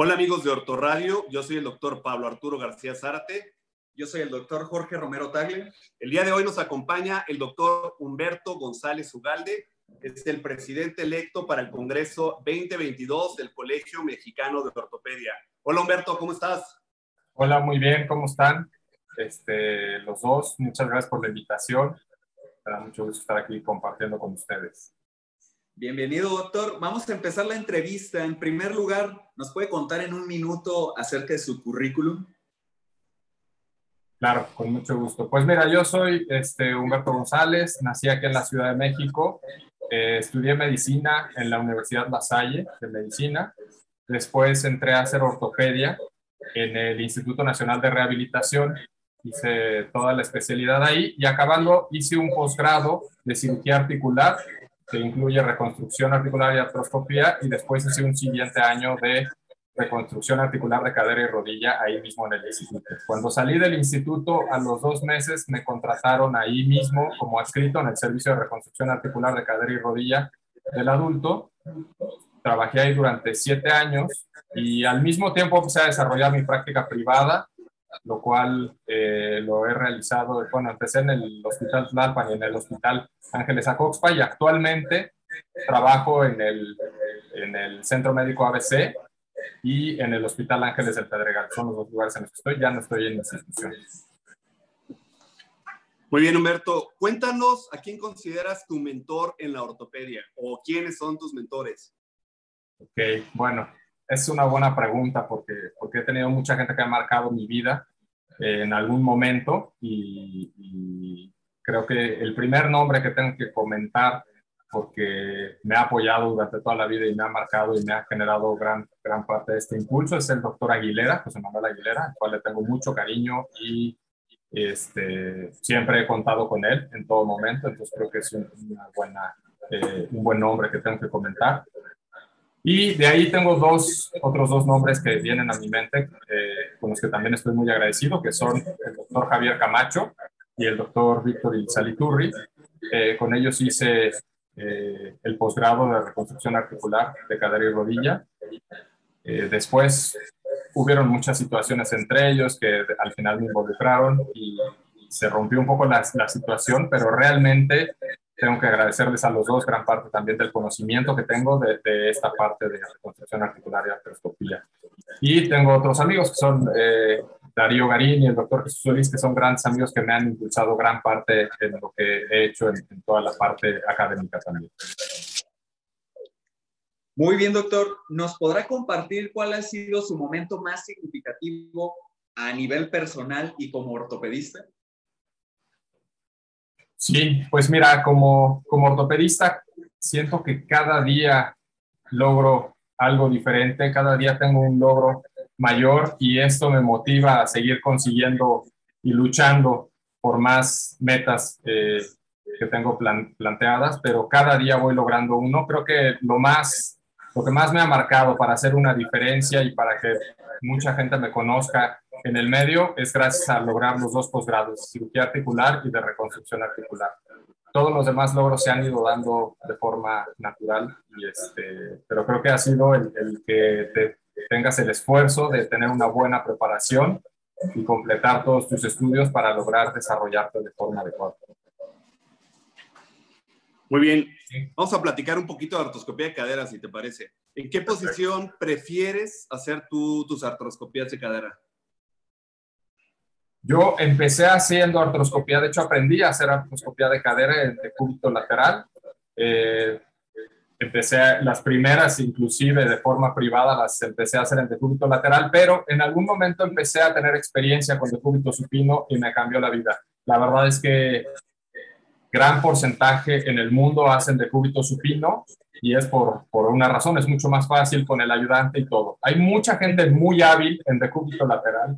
Hola amigos de Ortoradio, yo soy el doctor Pablo Arturo García Zárate. Yo soy el doctor Jorge Romero Tagle. El día de hoy nos acompaña el doctor Humberto González Ugalde, es el presidente electo para el Congreso 2022 del Colegio Mexicano de Ortopedia. Hola Humberto, ¿cómo estás? Hola, muy bien, ¿cómo están? Este, los dos, muchas gracias por la invitación. Me da mucho gusto estar aquí compartiendo con ustedes. Bienvenido, doctor. Vamos a empezar la entrevista. En primer lugar, ¿nos puede contar en un minuto acerca de su currículum? Claro, con mucho gusto. Pues mira, yo soy este, Humberto González, nací aquí en la Ciudad de México, eh, estudié medicina en la Universidad La Salle de Medicina, después entré a hacer ortopedia en el Instituto Nacional de Rehabilitación, hice toda la especialidad ahí y acabando hice un posgrado de cirugía articular que incluye reconstrucción articular y artroscopía, y después hice un siguiente año de reconstrucción articular de cadera y rodilla ahí mismo en el instituto. Cuando salí del instituto, a los dos meses me contrataron ahí mismo como adscrito en el servicio de reconstrucción articular de cadera y rodilla del adulto. Trabajé ahí durante siete años y al mismo tiempo empecé a desarrollar mi práctica privada lo cual eh, lo he realizado, bueno, empecé en el Hospital Tlalpan y en el Hospital Ángeles Acoxpa y actualmente trabajo en el, en el Centro Médico ABC y en el Hospital Ángeles del Pedregal. Son los dos lugares en los que estoy, ya no estoy en instituciones. Muy bien, Humberto. Cuéntanos a quién consideras tu mentor en la ortopedia o quiénes son tus mentores. Ok, bueno, es una buena pregunta porque, porque he tenido mucha gente que ha marcado mi vida eh, en algún momento y, creo que el primer nombre que tengo que comentar porque me ha apoyado durante toda la vida y me ha marcado y me ha generado gran, gran parte de este impulso es el doctor Aguilera, José Manuel Aguilera, al cual le tengo mucho cariño y este, siempre he contado con él en todo momento, entonces creo que es una buena, eh, un buen nombre que tengo que comentar. Y de ahí tengo dos, otros dos nombres que vienen a mi mente, eh, con los que también estoy muy agradecido, que son el doctor Javier Camacho y el doctor Víctor Saliturri. Eh, con ellos hice eh, el posgrado de reconstrucción articular de cadera y rodilla. después hubieron muchas situaciones entre ellos que al final me involucraron y se rompió un poco la, la situación, pero realmente tengo que agradecerles a los dos gran parte también del conocimiento que tengo de, esta parte de reconstrucción articular y artroscopía. Y tengo otros amigos que son eh, Darío Garín y el doctor Jesús Solís, que son grandes amigos que me han impulsado gran parte en lo que he hecho en, toda la parte académica también. Muy bien, doctor. ¿Nos podrá compartir cuál ha sido su momento más significativo a nivel personal y como ortopedista? Sí, pues mira, como, como ortopedista, siento que cada día logro algo diferente, cada día tengo un logro mayor y esto me motiva a seguir consiguiendo y luchando por más metas eh, que tengo planteadas, pero cada día voy logrando uno. Creo que lo más, lo que más me ha marcado para hacer una diferencia y para que mucha gente me conozca en el medio es gracias a lograr los dos posgrados, cirugía articular y de reconstrucción articular. Todos los demás logros se han ido dando de forma natural, y este, pero creo que ha sido el, que tengas el esfuerzo de tener una buena preparación y completar todos tus estudios para lograr desarrollarte de forma adecuada. Muy bien, vamos a platicar un poquito de artroscopía de cadera, si te parece. ¿En qué posición prefieres hacer tú tus artroscopías de cadera? Yo empecé haciendo artroscopía, de hecho aprendí a hacer artroscopía de cadera de cúbito lateral. Eh, empecé las primeras, inclusive de forma privada, las empecé a hacer en decúbito lateral, pero en algún momento empecé a tener experiencia con decúbito supino y me cambió la vida. La verdad es que gran porcentaje en el mundo hacen decúbito supino y es por, por una razón, es mucho más fácil con el ayudante y todo. Hay mucha gente muy hábil en decúbito lateral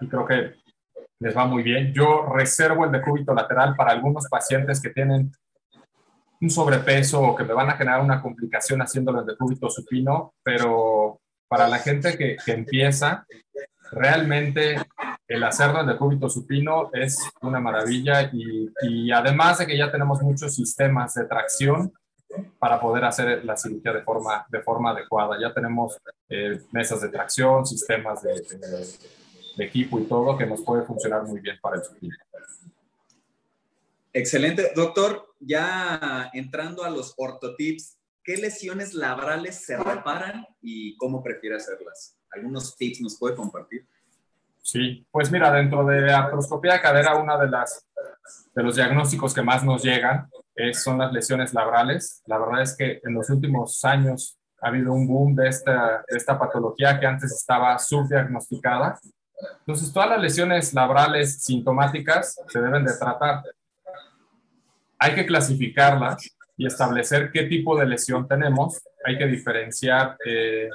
y creo que les va muy bien. Yo reservo el decúbito lateral para algunos pacientes que tienen un sobrepeso o que me van a generar una complicación haciéndolo en decúbito supino, pero para la gente que, que empieza, realmente el hacerlo en decúbito supino es una maravilla y, y, además de que ya tenemos muchos sistemas de tracción, para poder hacer la cirugía de forma, de forma adecuada. Ya tenemos eh, mesas de tracción, sistemas de, de, equipo y todo que nos puede funcionar muy bien para el sufrimiento. Excelente. Doctor, ya entrando a los ortotips, ¿qué lesiones laborales se reparan y cómo prefiere hacerlas? ¿Algunos tips nos puede compartir? Sí, pues mira, dentro de artroscopía de cadera, una de las de los diagnósticos que más nos llegan es, son las lesiones laborales. La verdad es que en los últimos años ha habido un boom de esta, de esta patología que antes estaba subdiagnosticada. Entonces, todas las lesiones laborales sintomáticas se deben de tratar. Hay que clasificarlas y establecer qué tipo de lesión tenemos. Hay que diferenciar eh,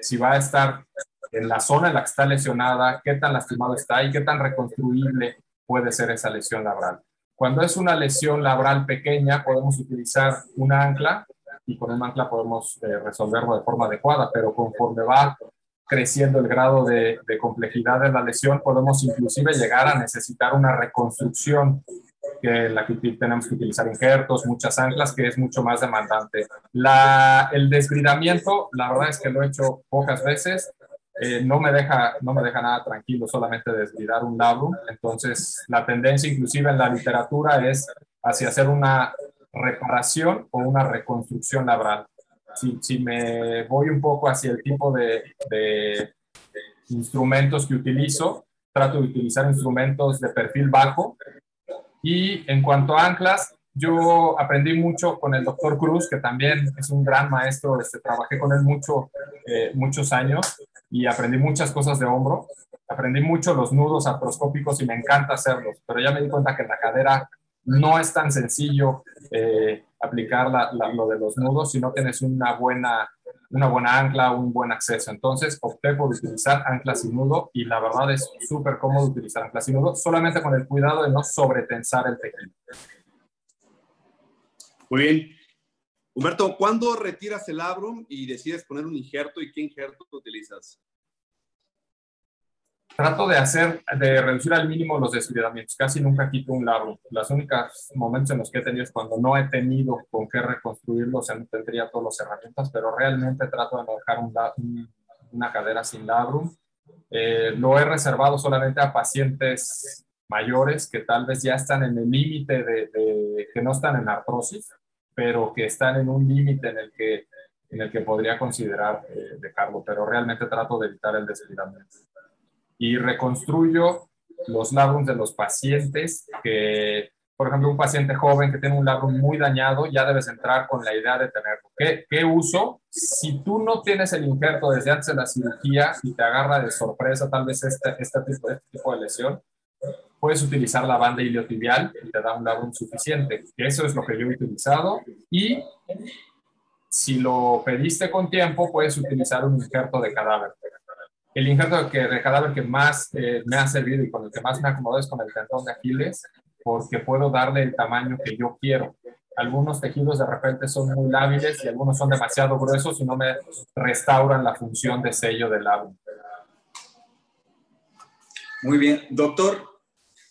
si va a estar en la zona en la que está lesionada, qué tan lastimado está y qué tan reconstruible puede ser esa lesión labral. Cuando es una lesión labral pequeña, podemos utilizar una ancla y con el ancla podemos eh, resolverlo de forma adecuada, pero conforme va creciendo el grado de, complejidad de la lesión, podemos inclusive llegar a necesitar una reconstrucción que la que tenemos que utilizar injertos, muchas anclas, que es mucho más demandante. La, el desbridamiento, la verdad es que lo he hecho pocas veces, eh, no, me deja, no me deja nada tranquilo solamente desbridar un labrum. Entonces, la tendencia inclusive en la literatura es hacia hacer una reparación o una reconstrucción labral. Si, si me voy un poco hacia el tipo de, de instrumentos que utilizo, trato de utilizar instrumentos de perfil bajo. Y en cuanto a anclas, yo aprendí mucho con el doctor Cruz, que también es un gran maestro, este, trabajé con él mucho, eh, muchos años y aprendí muchas cosas de hombro. Aprendí mucho los nudos artroscópicos y me encanta hacerlos, pero ya me di cuenta que en la cadera no es tan sencillo eh, aplicar lo de los nudos si no tienes una buena, una buena ancla, un buen acceso. Entonces opté por utilizar anclas y nudo y la verdad es súper cómodo utilizar anclas y nudo, solamente con el cuidado de no sobretensar el tejido. Muy bien. Humberto, ¿cuándo retiras el labrum y decides poner un injerto y qué injerto utilizas? Trato de hacer, de reducir al mínimo los desbridamientos. Casi nunca quito un labrum. Los únicos momentos en los que he tenido es cuando no he tenido con qué reconstruirlo, o sea, no tendría todas las herramientas, pero realmente trato de no dejar una cadera sin labrum. Eh, lo he reservado solamente a pacientes mayores que tal vez ya están en el límite de, de, que no están en artrosis pero que están en un límite en, el que, en el que podría considerar eh, dejarlo, pero realmente trato de evitar el descuidamiento. Y reconstruyo los labrums de los pacientes que, por ejemplo, un paciente joven que tiene un labrum muy dañado, ya debes entrar con la idea de tenerlo. ¿Qué, ¿Qué, uso? Si tú no tienes el injerto desde antes de la cirugía y te agarra de sorpresa tal vez este, este, tipo, este tipo de lesión, puedes utilizar la banda iliotibial y te da un labrum suficiente. Eso es lo que yo he utilizado. Y si lo pediste con tiempo, puedes utilizar un injerto de cadáver. El injerto de cadáver que más eh, me ha servido y con el que más me acomodo es con el tendón de Aquiles, porque puedo darle el tamaño que yo quiero. Algunos tejidos de repente son muy lábiles y algunos son demasiado gruesos y no me restauran la función de sello del labrum. Muy bien. Doctor,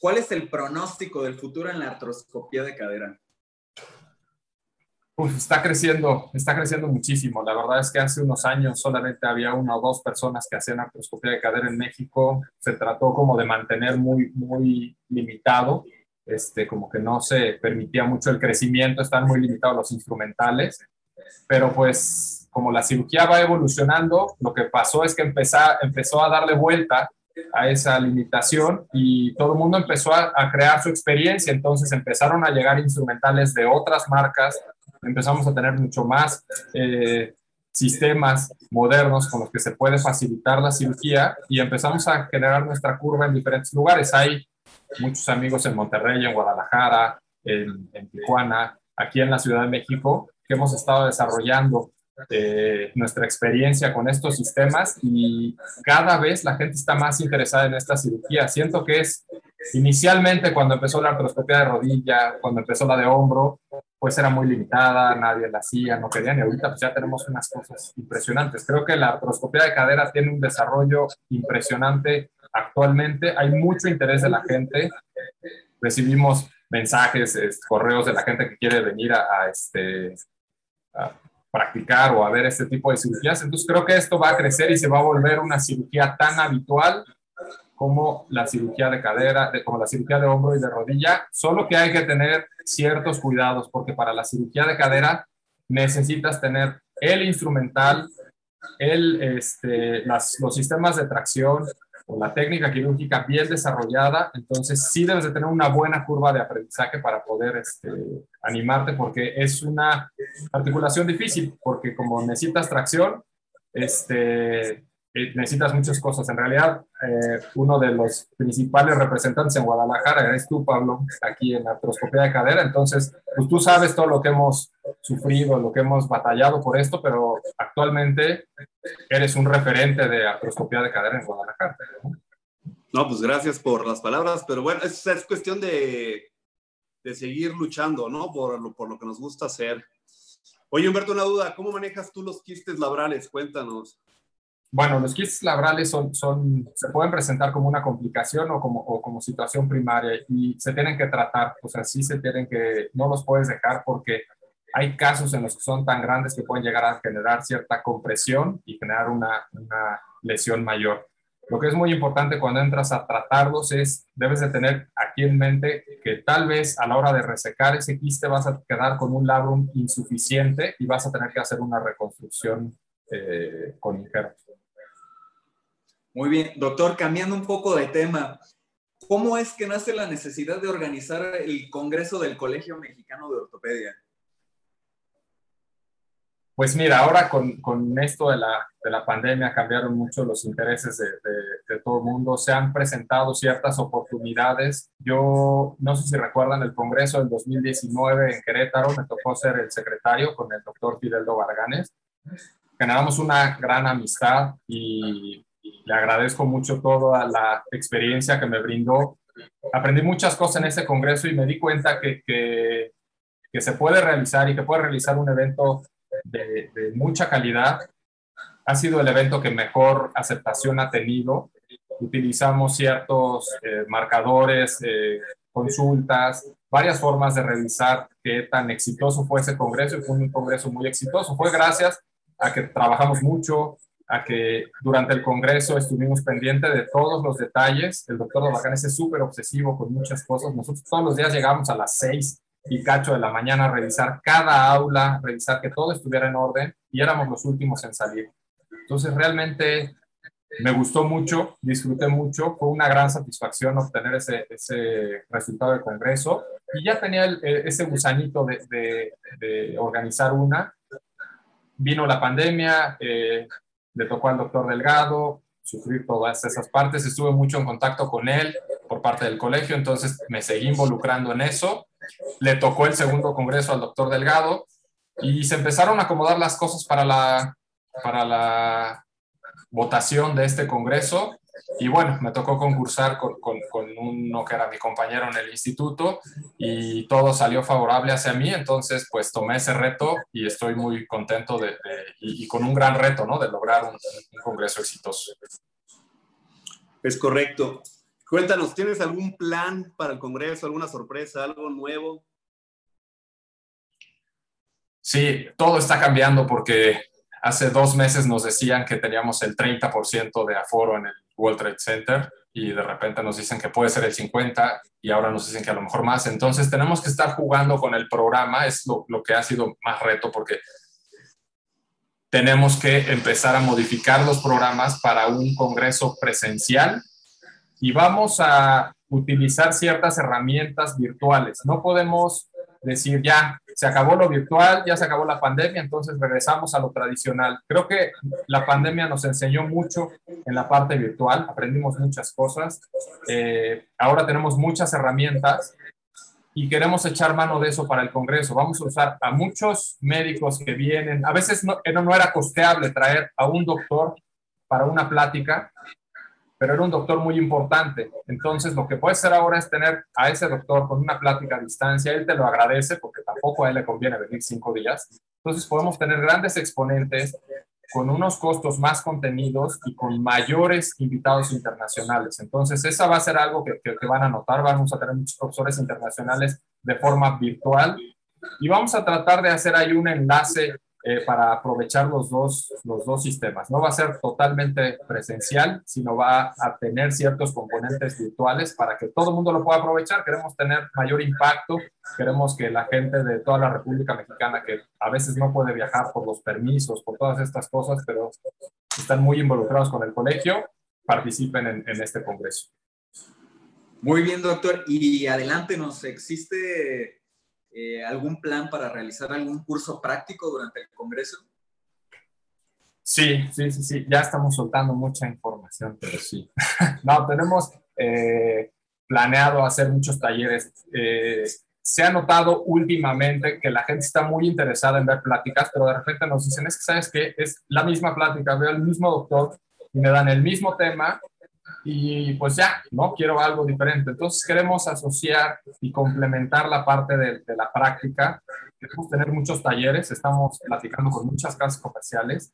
¿Cuál es el pronóstico del futuro en la artroscopía de cadera? Pues está creciendo, está creciendo muchísimo. La verdad es que hace unos años solamente había una o dos personas que hacían artroscopía de cadera en México. Se trató como de mantener muy, muy limitado, este, como que no se permitía mucho el crecimiento, están muy limitados los instrumentales. Pero pues como la cirugía va evolucionando, lo que pasó es que empezó, empezó a darle vuelta a esa limitación y todo el mundo empezó a, crear su experiencia, entonces empezaron a llegar instrumentales de otras marcas, empezamos a tener mucho más eh, sistemas modernos con los que se puede facilitar la cirugía y empezamos a generar nuestra curva en diferentes lugares. Hay muchos amigos en Monterrey, en Guadalajara, en, en Tijuana, aquí en la Ciudad de México, que hemos estado desarrollando eh, nuestra experiencia con estos sistemas y cada vez la gente está más interesada en esta cirugía. Siento que es inicialmente cuando empezó la artroscopia de rodilla, cuando empezó la de hombro, pues era muy limitada, nadie la hacía, no querían y ahorita pues ya tenemos unas cosas impresionantes. Creo que la artroscopia de cadera tiene un desarrollo impresionante actualmente, hay mucho interés de la gente, recibimos mensajes, correos de la gente que quiere venir a, a este, practicar o a ver este tipo de cirugías. Entonces creo que esto va a crecer y se va a volver una cirugía tan habitual como la cirugía de cadera, de, como la cirugía de hombro y de rodilla, solo que hay que tener ciertos cuidados porque para la cirugía de cadera necesitas tener el instrumental, el, este, las, los sistemas de tracción, la técnica quirúrgica bien desarrollada, entonces sí debes de tener una buena curva de aprendizaje para poder este, animarte porque es una articulación difícil, porque como necesitas tracción, este, eh, necesitas muchas cosas. En realidad, eh, uno de los principales representantes en Guadalajara eres tú, Pablo, aquí en artroscopía de cadera. Entonces, pues tú sabes todo lo que hemos sufrido, lo que hemos batallado por esto, pero actualmente eres un referente de artroscopía de cadera en Guadalajara. No, pues gracias por las palabras, pero bueno, es, es cuestión de, de, seguir luchando, ¿no? Por por lo que nos gusta hacer. Oye, Humberto, una duda, ¿cómo manejas tú los quistes laborales? Cuéntanos. Bueno, los quistes laborales son, son, se pueden presentar como una complicación o como, o como situación primaria y se tienen que tratar, o sea, sí se tienen que, no los puedes dejar porque hay casos en los que son tan grandes que pueden llegar a generar cierta compresión y generar una, una lesión mayor. Lo que es muy importante cuando entras a tratarlos es, debes de tener aquí en mente que tal vez a la hora de resecar ese quiste vas a quedar con un labrum insuficiente y vas a tener que hacer una reconstrucción eh, con injerto. Muy bien, doctor, cambiando un poco de tema, ¿cómo es que nace la necesidad de organizar el Congreso del Colegio Mexicano de Ortopedia? Pues mira, ahora con, con esto de la, de la, pandemia cambiaron mucho los intereses de, de, todo el mundo, se han presentado ciertas oportunidades. Yo no sé si recuerdan el Congreso del 2019 en Querétaro, me tocó ser el secretario con el doctor Fideldo Varganes. Generamos una gran amistad y le agradezco mucho toda la experiencia que me brindó. Aprendí muchas cosas en ese congreso y me di cuenta que, que, que se puede realizar y que puede realizar un evento de, de, mucha calidad. Ha sido el evento que mejor aceptación ha tenido. Utilizamos ciertos eh, marcadores, eh, consultas, varias formas de revisar qué tan exitoso fue ese congreso y fue un congreso muy exitoso. Fue gracias a que trabajamos mucho, a que durante el Congreso estuvimos pendientes de todos los detalles. El doctor Dobacanes es súper obsesivo con muchas cosas. Nosotros todos los días llegamos a las seis y cacho de la mañana a revisar cada aula, revisar que todo estuviera en orden y éramos los últimos en salir. Entonces realmente me gustó mucho, disfruté mucho, fue una gran satisfacción obtener ese, ese resultado del Congreso y ya tenía el, ese gusanito de, de, de, organizar una. Vino la pandemia, eh, le tocó al doctor Delgado sufrir todas esas partes, estuve mucho en contacto con él por parte del colegio, entonces me seguí involucrando en eso. Le tocó el segundo congreso al doctor Delgado y se empezaron a acomodar las cosas para la, para la votación de este congreso y bueno, me tocó concursar con, con, con, uno que era mi compañero en el instituto y todo salió favorable hacia mí, entonces pues tomé ese reto y estoy muy contento de, de y, y, con un gran reto, ¿no? De lograr un, un congreso exitoso. Es correcto. Cuéntanos, ¿tienes algún plan para el Congreso, alguna sorpresa, algo nuevo? Sí, todo está cambiando porque hace dos meses nos decían que teníamos el 30% de aforo en el World Trade Center y de repente nos dicen que puede ser el 50 y ahora nos dicen que a lo mejor más. Entonces tenemos que estar jugando con el programa, es lo, lo que ha sido más reto porque tenemos que empezar a modificar los programas para un congreso presencial y vamos a utilizar ciertas herramientas virtuales. No podemos decir ya, se acabó lo virtual, ya se acabó la pandemia, entonces regresamos a lo tradicional. Creo que la pandemia nos enseñó mucho en la parte virtual, aprendimos muchas cosas, eh, ahora tenemos muchas herramientas y queremos echar mano de eso para el Congreso. Vamos a usar a muchos médicos que vienen, a veces no, no era costeable traer a un doctor para una plática, pero era un doctor muy importante. Entonces, lo que puede ser ahora es tener a ese doctor con una plática a distancia. Él te lo agradece porque tampoco a él le conviene venir cinco días. Entonces, podemos tener grandes exponentes con unos costos más contenidos y con mayores invitados internacionales. Entonces, esa va a ser algo que, que, que van a notar. Vamos a tener muchos profesores internacionales de forma virtual y vamos a tratar de hacer ahí un enlace eh, para aprovechar los dos, los dos sistemas. No va a ser totalmente presencial, sino va a tener ciertos componentes virtuales para que todo el mundo lo pueda aprovechar. Queremos tener mayor impacto, queremos que la gente de toda la República Mexicana, que a veces no puede viajar por los permisos, por todas estas cosas, pero están muy involucrados con el colegio, participen en, en este congreso. Muy bien, doctor. Y adelante, ¿nos existe eh, algún plan para realizar algún curso práctico durante el Congreso? Sí, sí, sí, sí, ya estamos soltando mucha información, pero sí. no, tenemos eh, planeado hacer muchos talleres. Eh, se ha notado últimamente que la gente está muy interesada en ver pláticas, pero de repente nos dicen, es que sabes que es la misma plática, veo al mismo doctor y me dan el mismo tema y pues ya, ¿no? Quiero algo diferente. Entonces queremos asociar y complementar la parte de, la práctica. Queremos tener muchos talleres, estamos platicando con muchas casas comerciales.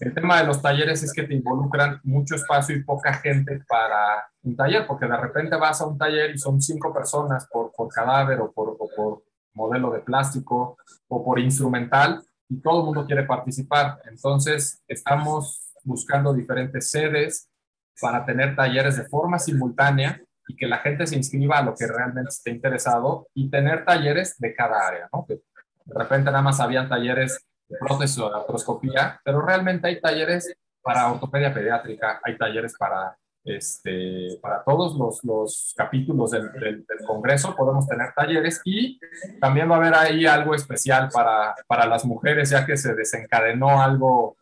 El tema de los talleres es que te involucran mucho espacio y poca gente para un taller, porque de repente vas a un taller y son cinco personas por, por cadáver o por, o por modelo de plástico o por instrumental y todo el mundo quiere participar. Entonces estamos buscando diferentes sedes, para tener talleres de forma simultánea y que la gente se inscriba a lo que realmente esté interesado y tener talleres de cada área, ¿no? de repente nada más habían talleres de prótesis o de artroscopía, pero realmente hay talleres para ortopedia pediátrica, hay talleres para, este, para todos los, los capítulos del, del, Congreso, podemos tener talleres y también va a haber ahí algo especial para, para las mujeres, ya que se desencadenó algo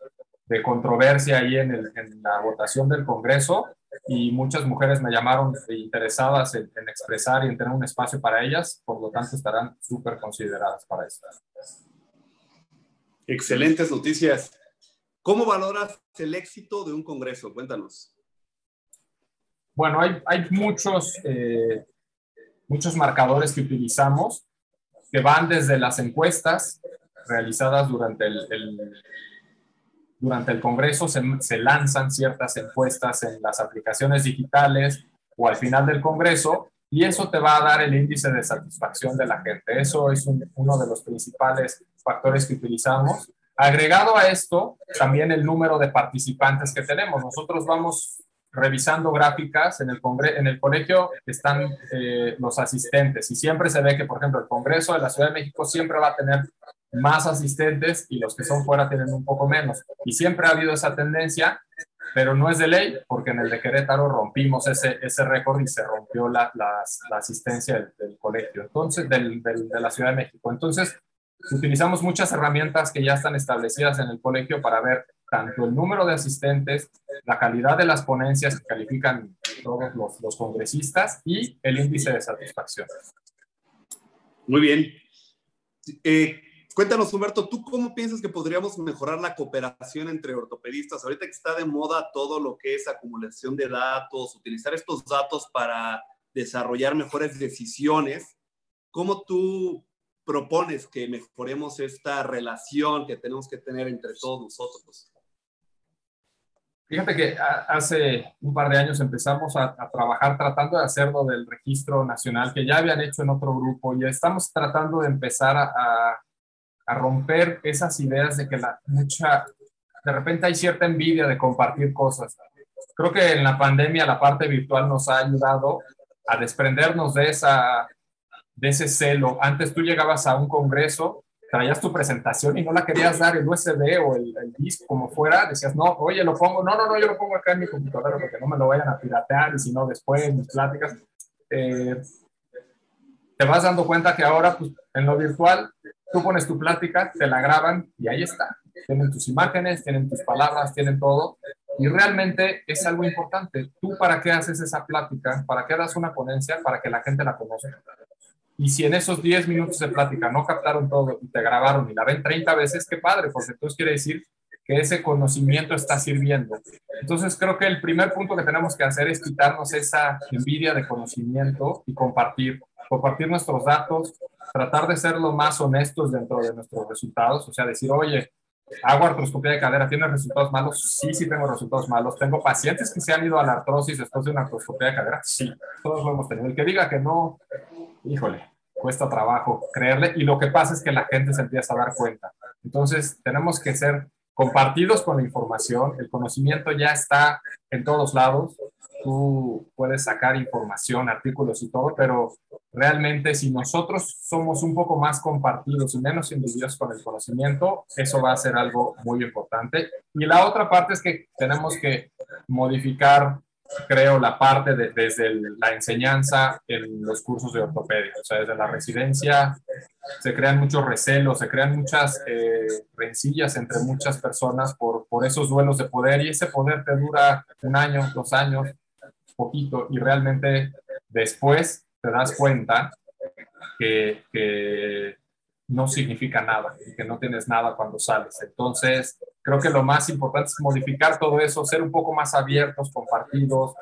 de controversia ahí en, el, en, la votación del Congreso y muchas mujeres me llamaron interesadas en, expresar y en tener un espacio para ellas, por lo tanto estarán súper consideradas para esto. Excelentes noticias. ¿Cómo valoras el éxito de un Congreso? Cuéntanos. Bueno, hay, hay muchos, eh, muchos marcadores que utilizamos que van desde las encuestas realizadas durante el, el durante el Congreso se, lanzan ciertas encuestas en las aplicaciones digitales o al final del Congreso y eso te va a dar el índice de satisfacción de la gente. Eso es uno de los principales factores que utilizamos. Agregado a esto, también el número de participantes que tenemos. Nosotros vamos revisando gráficas en el, en el colegio están eh, los asistentes y siempre se ve que, por ejemplo, el Congreso de la Ciudad de México siempre va a tener más asistentes y los que son fuera tienen un poco menos. Y siempre ha habido esa tendencia, pero no es de ley, porque en el de Querétaro rompimos ese, ese récord y se rompió la, la, asistencia del, colegio, entonces, del, del, de la Ciudad de México. Entonces, utilizamos muchas herramientas que ya están establecidas en el colegio para ver tanto el número de asistentes, la calidad de las ponencias que califican todos los, los congresistas y el índice de satisfacción. Muy bien. Eh, Cuéntanos, Humberto, ¿tú cómo piensas que podríamos mejorar la cooperación entre ortopedistas? Ahorita que está de moda todo lo que es acumulación de datos, utilizar estos datos para desarrollar mejores decisiones, ¿cómo tú propones que mejoremos esta relación que tenemos que tener entre todos nosotros? Fíjate que hace un par de años empezamos a, trabajar tratando de hacerlo del registro nacional que ya habían hecho en otro grupo y estamos tratando de empezar a a romper esas ideas de que la mucha, de repente hay cierta envidia de compartir cosas. Creo que en la pandemia la parte virtual nos ha ayudado a desprendernos de esa de ese celo. Antes tú llegabas a un congreso, traías tu presentación y no la querías dar el USB o el, disco como fuera, decías, no, oye, lo pongo, no, no, no, yo lo pongo acá en mi computadora porque no me lo vayan a piratear y si no después en mis pláticas. Eh, te vas dando cuenta que ahora pues, en lo virtual Tú pones tu plática, te la graban y ahí está. Tienen tus imágenes, tienen tus palabras, tienen todo. Y realmente es algo importante. ¿Tú para qué haces esa plática? ¿Para qué das una ponencia? Para que la gente la conozca. Y si en esos 10 minutos de plática no captaron todo y te grabaron y la ven 30 veces, qué padre, porque entonces quiere decir que ese conocimiento está sirviendo. Entonces creo que el primer punto que tenemos que hacer es quitarnos esa envidia de conocimiento y compartir, compartir nuestros datos, tratar de ser lo más honestos dentro de nuestros resultados, o sea, decir, oye, hago artroscopía de cadera, ¿tienes resultados malos? Sí, sí tengo resultados malos. Tengo pacientes que se han ido a la artrosis después de una artroscopía de cadera. Sí, todos lo hemos tenido. El que diga que no, híjole, cuesta trabajo creerle y lo que pasa es que la gente se empieza a dar cuenta. Entonces, tenemos que ser compartidos con la información, el conocimiento ya está en todos lados, tú puedes sacar información, artículos y todo, pero realmente si nosotros somos un poco más compartidos y menos envidiosos con el conocimiento, eso va a ser algo muy importante. Y la otra parte es que tenemos que modificar creo, la parte de, desde la enseñanza en los cursos de ortopedia. O sea, desde la residencia se crean muchos recelos, se crean muchas eh, rencillas entre muchas personas por, por esos duelos de poder y ese poder te dura un año, dos años, poquito y realmente después te das cuenta que, no significa nada y que no tienes nada cuando sales. Entonces, creo que lo más importante es modificar todo eso, ser un poco más abiertos, compartidos,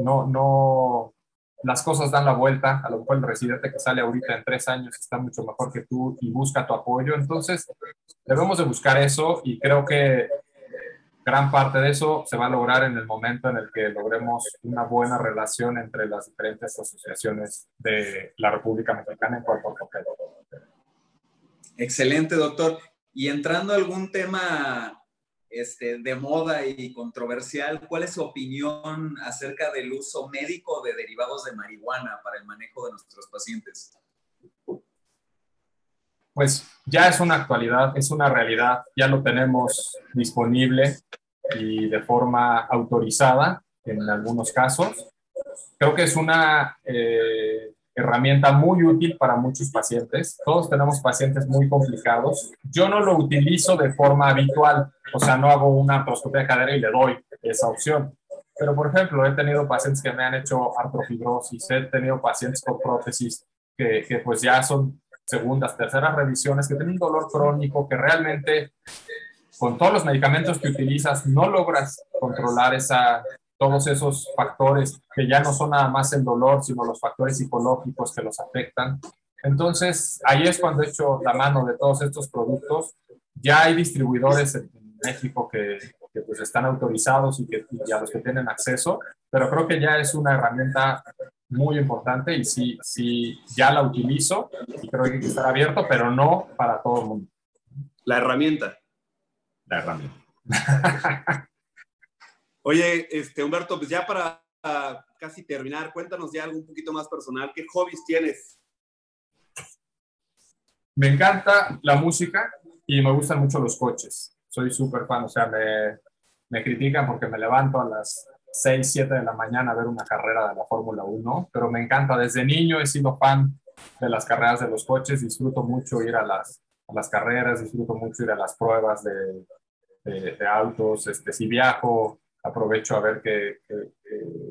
no, no, las cosas dan la vuelta, a lo mejor el residente que sale ahorita en tres años está mucho mejor que tú y busca tu apoyo, entonces debemos de buscar eso y creo que gran parte de eso se va a lograr en el momento en el que logremos una buena relación entre las diferentes asociaciones de la República Mexicana en cuanto a Excelente, doctor. Y entrando a algún tema este, de moda y controversial, ¿cuál es su opinión acerca del uso médico de derivados de marihuana para el manejo de nuestros pacientes? Pues ya es una actualidad, es una realidad, ya lo tenemos disponible y de forma autorizada en algunos casos. Creo que es una eh, herramienta muy útil para muchos pacientes. Todos tenemos pacientes muy complicados. Yo no lo utilizo de forma habitual, o sea, no hago una artroscopia de cadera y le doy esa opción. Pero, por ejemplo, he tenido pacientes que me han hecho artrofibrosis, he tenido pacientes con prótesis que, que pues ya son segundas, terceras revisiones, que tienen dolor crónico, que realmente con todos los medicamentos que utilizas no logras controlar esa, todos esos factores que ya no son nada más el dolor, sino los factores psicológicos que los afectan. Entonces, ahí es cuando he hecho la mano de todos estos productos. Ya hay distribuidores en México que, que pues están autorizados y, que, y a los que tienen acceso, pero creo que ya es una herramienta muy importante y sí, sí, ya la utilizo y creo que hay que estar abierto, pero no para todo el mundo. La herramienta. La herramienta. Oye, este, Humberto, pues ya para casi terminar, cuéntanos ya algo un poquito más personal. ¿Qué hobbies tienes? Me encanta la música y me gustan mucho los coches. Soy súper fan, o sea, me, me critican porque me levanto a las 6, 7 de la mañana a ver una carrera de la Fórmula 1, pero me encanta. Desde niño he sido fan de las carreras de los coches, disfruto mucho ir a las, a las carreras, disfruto mucho ir a las pruebas de, de, autos. Este, si viajo, aprovecho a ver qué,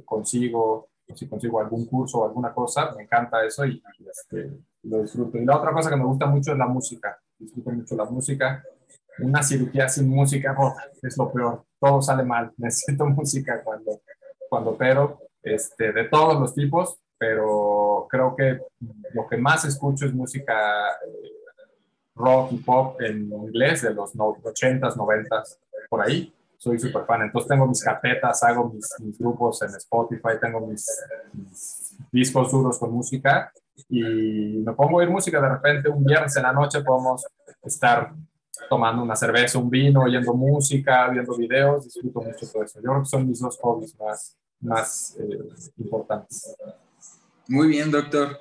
consigo, si consigo algún curso o alguna cosa, me encanta eso y, este, lo disfruto. Y la otra cosa que me gusta mucho es la música, disfruto mucho la música. Una cirugía sin música oh, es lo peor, todo sale mal, necesito música cuando, cuando opero, este, de todos los tipos, pero creo que lo que más escucho es música eh, rock y pop en inglés de los 80s, 90s, por ahí soy súper fan. Entonces tengo mis carpetas, hago mis, grupos en Spotify, tengo mis, discos duros con música y me pongo a oír música. De repente un viernes en la noche podemos estar tomando una cerveza, un vino, oyendo música, viendo videos, disfruto mucho todo eso. Yo creo que son mis dos hobbies más, más eh, importantes. Muy bien, doctor.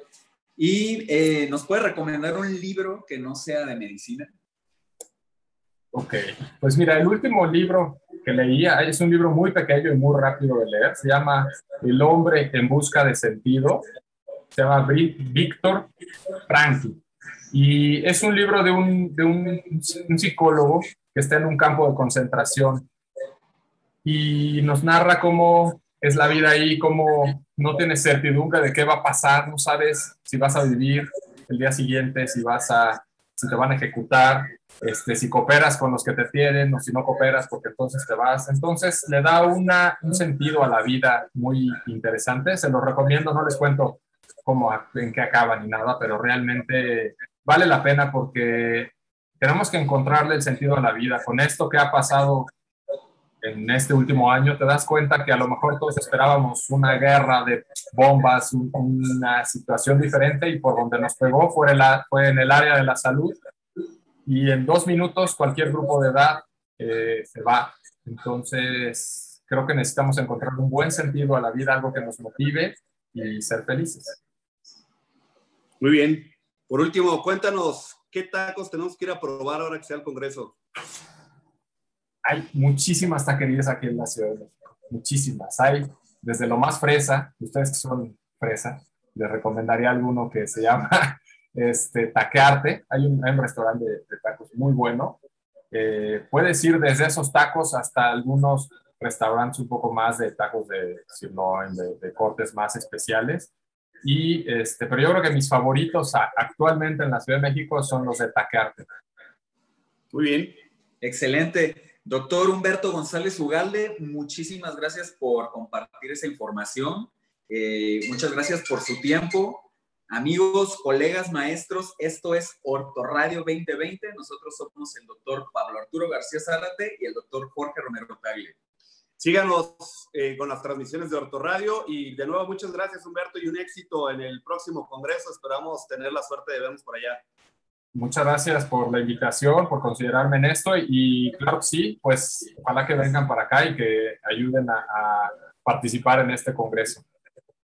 ¿Y eh, nos puede recomendar un libro que no sea de medicina? Ok, pues mira, el último libro que leía, es un libro muy pequeño y muy rápido de leer, se llama El hombre en busca de sentido, se llama Víctor Frankl. Y es un libro de, un, de un psicólogo que está en un campo de concentración y nos narra cómo es la vida ahí, cómo no tienes certidumbre de qué va a pasar, no sabes si vas a vivir el día siguiente, si vas a, si te van a ejecutar, este, si cooperas con los que te tienen o si no cooperas porque entonces te vas. Entonces le da una, un sentido a la vida muy interesante. Se lo recomiendo, no les cuento cómo, en qué acaba ni nada, pero realmente vale la pena porque tenemos que encontrarle el sentido a la vida. Con esto que ha pasado en este último año, te das cuenta que a lo mejor todos esperábamos una guerra de bombas, una situación diferente y por donde nos pegó fue, fue en el área de la salud y en dos minutos cualquier grupo de edad eh, se va. Entonces, creo que necesitamos encontrar un buen sentido a la vida, algo que nos motive y ser felices. Muy bien. Por último, cuéntanos, ¿qué tacos tenemos que ir a probar ahora que sea el Congreso? Hay muchísimas taquerías aquí en la ciudad muchísimas. Hay desde lo más fresa, ustedes que son fresa, les recomendaría alguno que se llama este, Taquearte. Hay un, restaurante de, tacos muy bueno. Eh, puedes ir desde esos tacos hasta algunos restaurantes un poco más de tacos de, de, de cortes más especiales. Y, este, pero yo creo que mis favoritos actualmente en la Ciudad de México son los de Taquearte. Muy bien. Excelente. Doctor Humberto González Ugalde, muchísimas gracias por compartir esa información. Eh, muchas gracias por su tiempo. Amigos, colegas, maestros, esto es Radio 2020. Nosotros somos el doctor Pablo Arturo García Zárate y el doctor Jorge Romero Tagle. Síganos eh, con las transmisiones de Radio y de nuevo muchas gracias Humberto y un éxito en el próximo congreso. Esperamos tener la suerte de vernos por allá. Muchas gracias por la invitación, por considerarme en esto y claro sí, pues ojalá que vengan para acá y que ayuden a participar en este congreso.